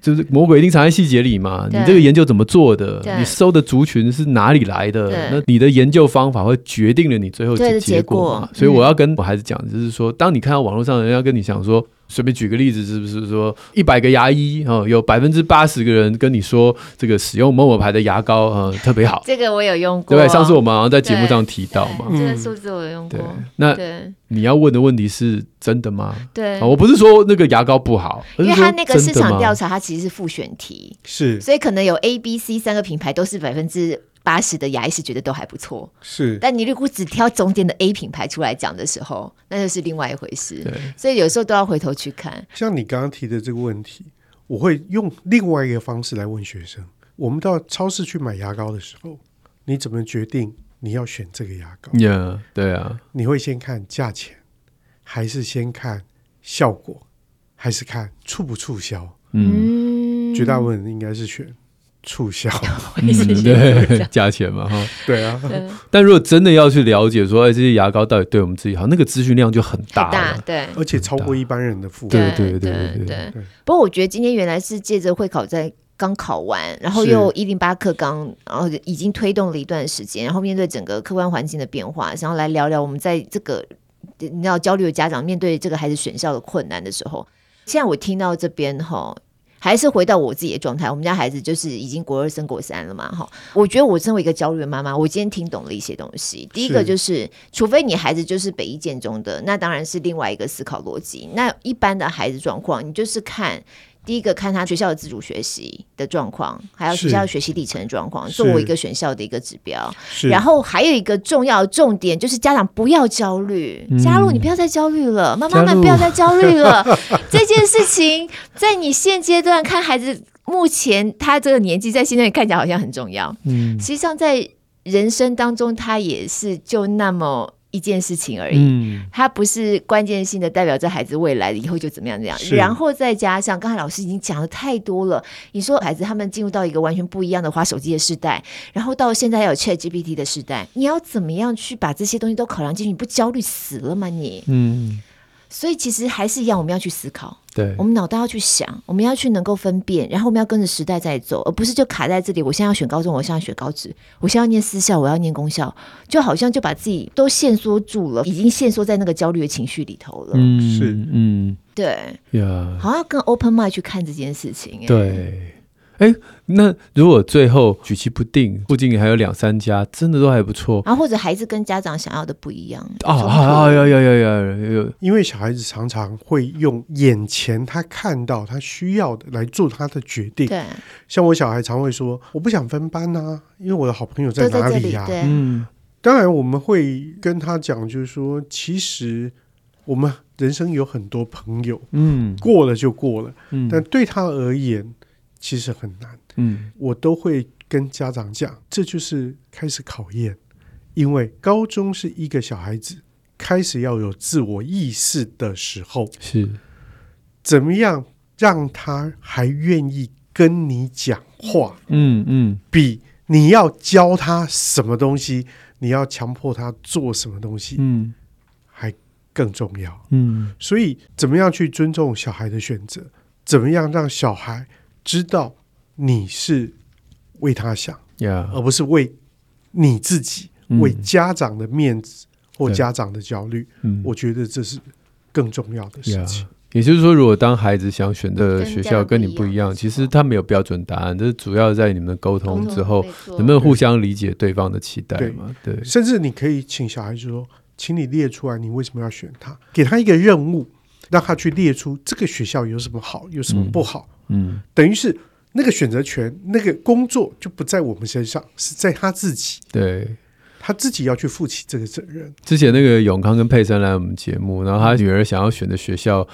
就是魔鬼一定藏在细节里嘛。你这个研究怎么做的？你收的族群是哪里来的？那你的研究方法会决定了你最后的结果嘛。所以我要跟我孩子讲，就是说，当你看到网络上人家跟你讲说。随便举个例子，是不是说一百个牙医哦，有百分之八十个人跟你说这个使用某某牌的牙膏啊特别好？这个我有用过，对，上次我们好像在节目上提到嘛，这个数字我有用过。那你要问的问题是真的吗？对，我不是说那个牙膏不好，因为它那个市场调查，它其实是复选题，是，所以可能有 A、B、C 三个品牌都是百分之。八十的牙医是觉得都还不错，是。但你如果只挑中间的 A 品牌出来讲的时候，那就是另外一回事。对，所以有时候都要回头去看。像你刚刚提的这个问题，我会用另外一个方式来问学生：我们到超市去买牙膏的时候，你怎么决定你要选这个牙膏？呀，yeah, 对啊，你会先看价钱，还是先看效果，还是看促不促销？嗯，绝大部分人应该是选。促销，[laughs] 嗯，对，[laughs] 价钱嘛，哈，对啊。但如果真的要去了解说，哎，这些牙膏到底对我们自己好，那个资讯量就很大大，对，而且超过一般人的负担，对对对对对。不过我觉得今天原来是借着会考在刚考完，然后又一零八课纲，然后已经推动了一段时间，然后面对整个客观环境的变化，想要来聊聊我们在这个你知道焦虑的家长面对这个孩子选校的困难的时候，现在我听到这边哈。还是回到我自己的状态。我们家孩子就是已经国二升国三了嘛，哈。我觉得我身为一个焦虑的妈妈，我今天听懂了一些东西。第一个就是，是除非你孩子就是北一建中的，那当然是另外一个思考逻辑。那一般的孩子状况，你就是看。第一个看他学校的自主学习的状况，还有学校的学习历程的状况，作为一个选校的一个指标。然后还有一个重要的重点就是家长不要焦虑，加入你不要再焦虑了，[laughs] 妈妈们不要再焦虑了。[laughs] 这件事情在你现阶段看孩子目前他这个年纪，在现在看起来好像很重要。嗯，实际上在人生当中，他也是就那么。一件事情而已，嗯，它不是关键性的代表着孩子未来以后就怎么样怎样，然后再加上刚才老师已经讲的太多了，你说孩子他们进入到一个完全不一样的花手机的时代，然后到现在有 ChatGPT 的时代，你要怎么样去把这些东西都考量进去？你不焦虑死了吗你？嗯。所以其实还是一样，我们要去思考，对，我们脑袋要去想，我们要去能够分辨，然后我们要跟着时代在走，而不是就卡在这里。我现在要选高中，我现在要选高职，我现在要念私校，我要念公校，就好像就把自己都限缩住了，已经限缩在那个焦虑的情绪里头了。嗯，是，嗯，对，呀，好像跟 open mind 去看这件事情，对。哎，那如果最后举棋不定，附近还有两三家，真的都还不错。然后或者孩子跟家长想要的不一样啊啊呀呀呀呀！因为小孩子常常会用眼前他看到他需要的来做他的决定。对，像我小孩常会说：“我不想分班啊，因为我的好朋友在哪里呀？”嗯，当然我们会跟他讲，就是说，其实我们人生有很多朋友，嗯，过了就过了，嗯，但对他而言。其实很难，嗯，我都会跟家长讲，这就是开始考验，因为高中是一个小孩子开始要有自我意识的时候，是怎么样让他还愿意跟你讲话？嗯嗯，比你要教他什么东西，你要强迫他做什么东西，嗯，还更重要，嗯，所以怎么样去尊重小孩的选择？怎么样让小孩？知道你是为他想，Yeah. 而不是为你自己，嗯、为家长的面子或家长的焦虑。嗯、我觉得这是更重要的事情。Yeah. 也就是说，如果当孩子想选择学校跟你不一样，其实他没有标准答案，这是主要在你们沟通之后，能不能互相理解对方的期待嘛？对，对甚至你可以请小孩子说，请你列出来，你为什么要选他？给他一个任务，让他去列出这个学校有什么好，有什么不好。嗯嗯，等于是那个选择权，那个工作就不在我们身上，是在他自己。对。他自己要去负起这个责任。之前那个永康跟佩珊来我们节目，然后他女儿想要选的学校，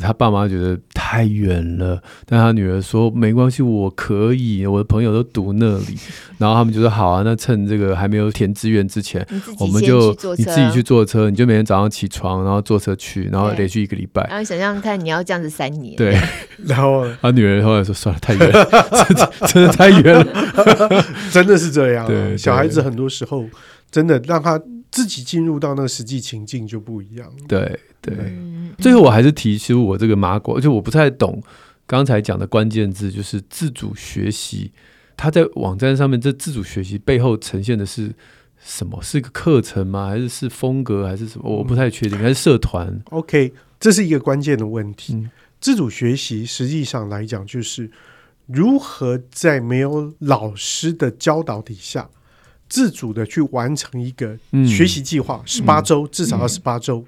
他爸妈觉得太远了，但他女儿说没关系，我可以，我的朋友都读那里。[laughs] 然后他们就说好啊，那趁这个还没有填志愿之前，我们就你自己去坐车，你就每天早上起床，然后坐车去，然后连续一个礼拜。然后想象看你要这样子三年。对，[laughs] 然后他女儿后来说算了，太远了，[laughs] 真的真的太远了，真的是这样。对，小孩子很多时候。真的让他自己进入到那个实际情境就不一样。对对，最后我还是提出我这个麻瓜，就我不太懂刚才讲的关键字，就是自主学习。他在网站上面这自主学习背后呈现的是什么？是个课程吗？还是是风格？还是什么？我不太确定。还是社团？OK，这是一个关键的问题。嗯，自主学习实际上来讲，就是如何在没有老师的教导底下。自主的去完成一个学习计划，十八周至少要十八周。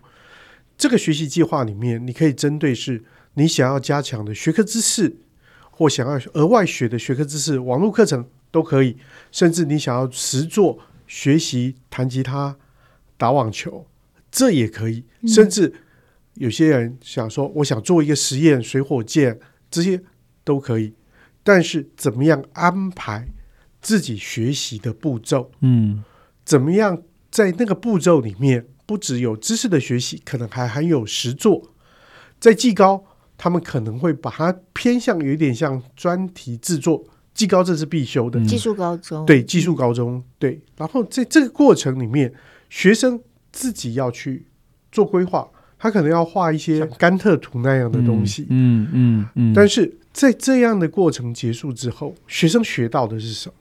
这个学习计划里面，你可以针对是你想要加强的学科知识，或想要额外学的学科知识，网络课程都可以。甚至你想要实作学习弹吉他、打网球，这也可以。甚至有些人想说，我想做一个实验，水火箭，这些都可以。但是怎么样安排？自己学习的步骤，嗯，怎么样在那个步骤里面，不只有知识的学习，可能还含有实作。在技高，他们可能会把它偏向有点像专题制作。技高这是必修的，技术高中，对，技术高中，对。然后在这个过程里面，学生自己要去做规划，他可能要画一些甘特图那样的东西，嗯嗯嗯。嗯，但是在这样的过程结束之后，学生学到的是什么？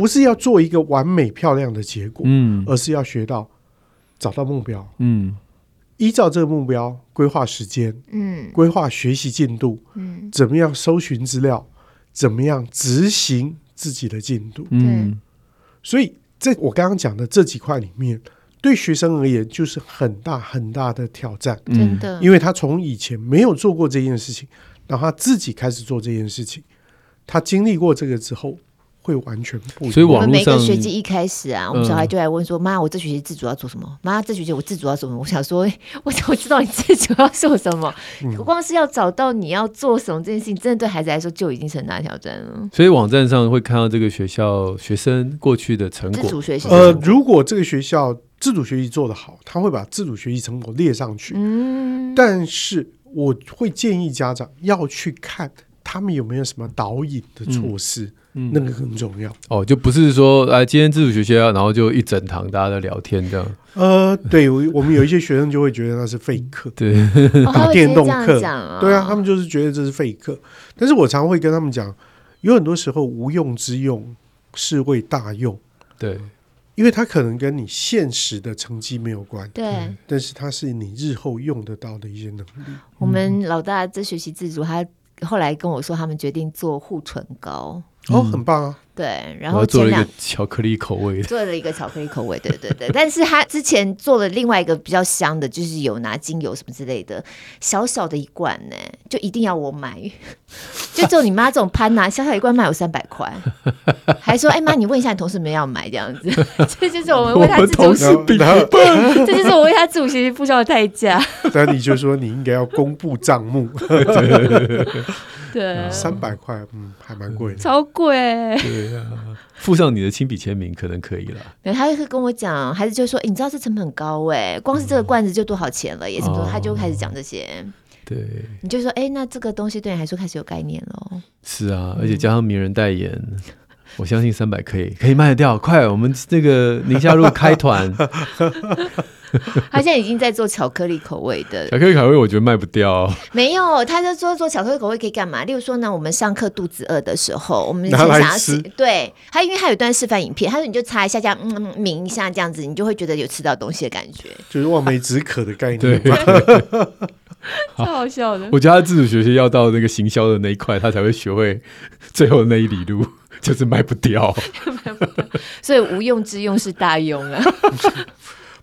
不是要做一个完美漂亮的结果，嗯，而是要学到找到目标，嗯，依照这个目标规划时间，嗯，规划学习进度，嗯，怎么样搜寻资料，怎么样执行自己的进度。嗯，所以在我刚刚讲的这几块里面，对学生而言就是很大很大的挑战，真的，因为他从以前没有做过这件事情，然后他自己开始做这件事情，他经历过这个之后。会完全不一样。所以网络上，我们每个学期一开始啊，我们小孩就来问说：“妈、嗯，我这学期自主要做什么？妈，这学期我自主要做什么？”我想说：“ [laughs] 我怎么知道你自主要做什么？嗯、光是要找到你要做什么这件事情，真的对孩子来说就已经是很大挑战了。”所以网站上会看到这个学校学生过去的成果。自主学习呃，如果这个学校自主学习做得好，他会把自主学习成果列上去。嗯，但是我会建议家长要去看他们有没有什么导引的措施。嗯嗯，那个很重要哦，就不是说哎，今天自主学习，然后就一整堂大家在聊天这样。呃，对，我们有一些学生就会觉得那是废课，[laughs] 对，打 [laughs] 电动课，哦，对啊，他们就是觉得这是废课。但是我常会跟他们讲，有很多时候无用之用是为大用，对，因为它可能跟你现实的成绩没有关，对，但是它是你日后用得到的一些能力。我们老大在学习自主，他后来跟我说，他们决定做护唇膏。哦，很棒啊！对，然后做了一个巧克力口味的，做了一个巧克力口味，对对对。[laughs] 但是他之前做了另外一个比较香的，就是有拿精油什么之类的，小小的一罐呢，就一定要我买。[laughs] 就只有你妈这种潘拿，小小一罐卖我三百块，[laughs] 还说哎妈，你问一下你同事们要买这样子。这就是我们为他自主学习，这就是我为他自主学习付出的代价。那你就说你应该要公布账目。对，[laughs] 三百块，嗯，还蛮贵的，超贵。对呀、啊，附上你的亲笔签名可能可以了。对，他会跟我讲，孩子就说、欸：“你知道这成本很高哎，光是这个罐子就多少钱了？”也什么多，他就开始讲这些。对，你就说：“哎、欸，那这个东西对你来说开始有概念了。”是啊，而且加上名人代言，嗯、我相信三百可以可以卖得掉。快，我们这个宁夏路开团。[laughs] [laughs] 他现在已经在做巧克力口味的巧克力口味，我觉得卖不掉。没有，他就说做巧克力口味可以干嘛？例如说呢，我们上课肚子饿的时候，我们想要吃，对，他因为他有一段示范影片，他说你就擦一下，这样嗯抿一下，这样子你就会觉得有吃到东西的感觉，就是望梅止渴的概念。对，[laughs] 超好笑的。我觉得他自主学习要到那个行销的那一块，他才会学会最后的那一里路，[laughs] 就是卖不掉。卖不掉，所以无用之用是大用啊。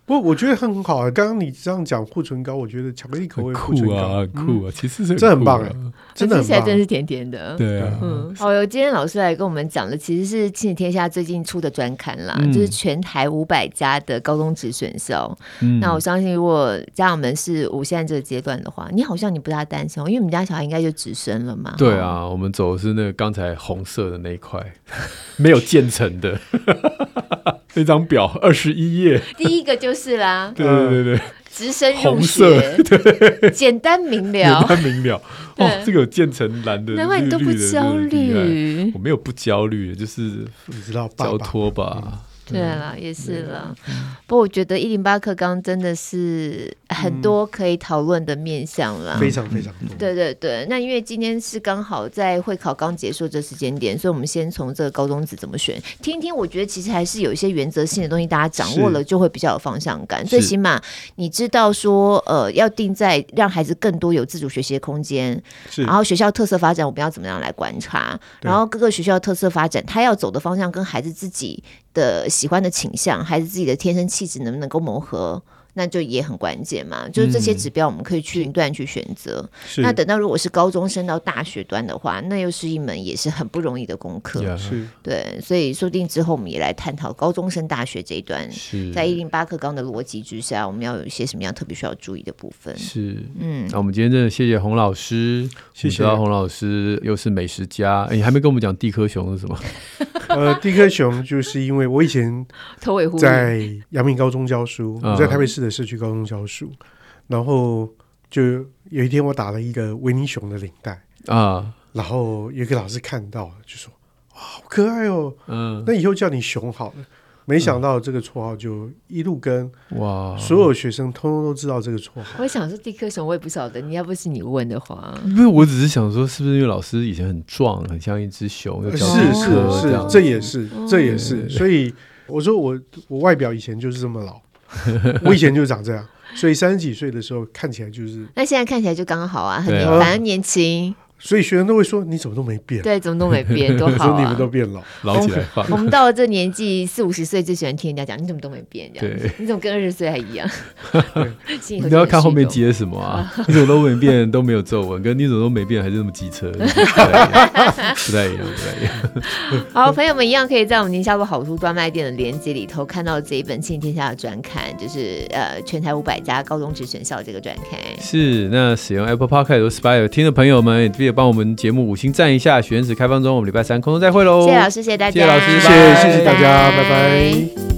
不，我觉得很好啊。刚刚你这样讲护唇膏，我觉得巧克力口味护唇膏酷啊，嗯、酷啊，其实是、啊、这很棒哎，真的很棒，现在真是甜甜的。对啊，嗯，好，有今天老师来跟我们讲的，其实是亲子天下最近出的专刊啦，嗯、就是全台五百家的高中职选校。嗯、那我相信，如果家长们是我现在这个阶段的话，你好像你不大担心，因为我们家小孩应该就直升了嘛。对啊，我们走的是那个刚才红色的那一块，[laughs] 没有建成的。那张表 [laughs] 二十一页，第一个就是啦。[laughs] 对对对对，直升入学，红色，[laughs] 对，简单明了，简单明了。哦，这个有渐层蓝的，难怪你都不焦虑。我没有不焦虑，就是你知道交托吧。对了，也是了。不过我觉得一零八课纲真的是很多可以讨论的面向了，非常非常多。对对对，那因为今天是刚好在会考刚结束这时间点，所以我们先从这个高中子怎么选，听听。我觉得其实还是有一些原则性的东西，大家掌握了就会比较有方向感。最起码你知道说，呃，要定在让孩子更多有自主学习的空间，然后学校特色发展我们要怎么样来观察，然后各个学校特色发展他要走的方向跟孩子自己的喜欢的倾向，还是自己的天生气质能不能够磨合，那就也很关键嘛。就是这些指标，我们可以去一段去选择。嗯、那等到如果是高中升到大学端的话，那又是一门也是很不容易的功课。是，对，所以说不定之后我们也来探讨高中升大学这一段，在一零八课纲的逻辑之下，我们要有一些什么样特别需要注意的部分。是，嗯，那我们今天真的谢谢洪老师，谢谢洪老师，又是美食家。哎，你还没跟我们讲地科熊是什么？[laughs] 呃，，DK 熊就是因为我以前 [laughs] 在阳明高中教书，我在台北市的社区高中教书，然后就有一天我打了一个维尼熊的领带啊，然后有一个老师看到就说：“哇，好可爱哦，嗯，那以后叫你熊好了。”没想到这个绰号就一路跟哇，所有学生通通都知道这个绰号。我想说地科熊，我也不晓得。你要不是你问的话，因为我只是想说，是不是因为老师以前很壮，很像一只熊？是是是，这也是这也是。所以我说我我外表以前就是这么老，[laughs] 我以前就长这样。所以三十几岁的时候看起来就是，那现在看起来就刚好啊，很反正年轻。所以学生都会说你怎么都没变，对，怎么都没变，多好啊！[laughs] 说你们都变老，老起来放。我们到了这年纪四五十岁，最喜欢听人家讲你怎么都没变，这样对，你怎么跟二十岁还一样？[laughs] 你要看后面接什么啊？你怎么都没变，都没有皱纹，跟你怎么都没变，还是那么机车，[laughs] 不太一样，不太一样。好，朋友们一样可以在我们宁夏路好书专卖店的链接里头看到这一本《庆天下》的专刊，就是呃全台五百家高中职选校这个专刊。是，那使用 Apple Podcast 或 Spotify 听的朋友们，也帮我们节目。五星赞一下，许愿池开放中，我们礼拜三空中再会喽！谢谢老师，谢谢大家，谢谢老师，谢谢谢谢大家，拜拜。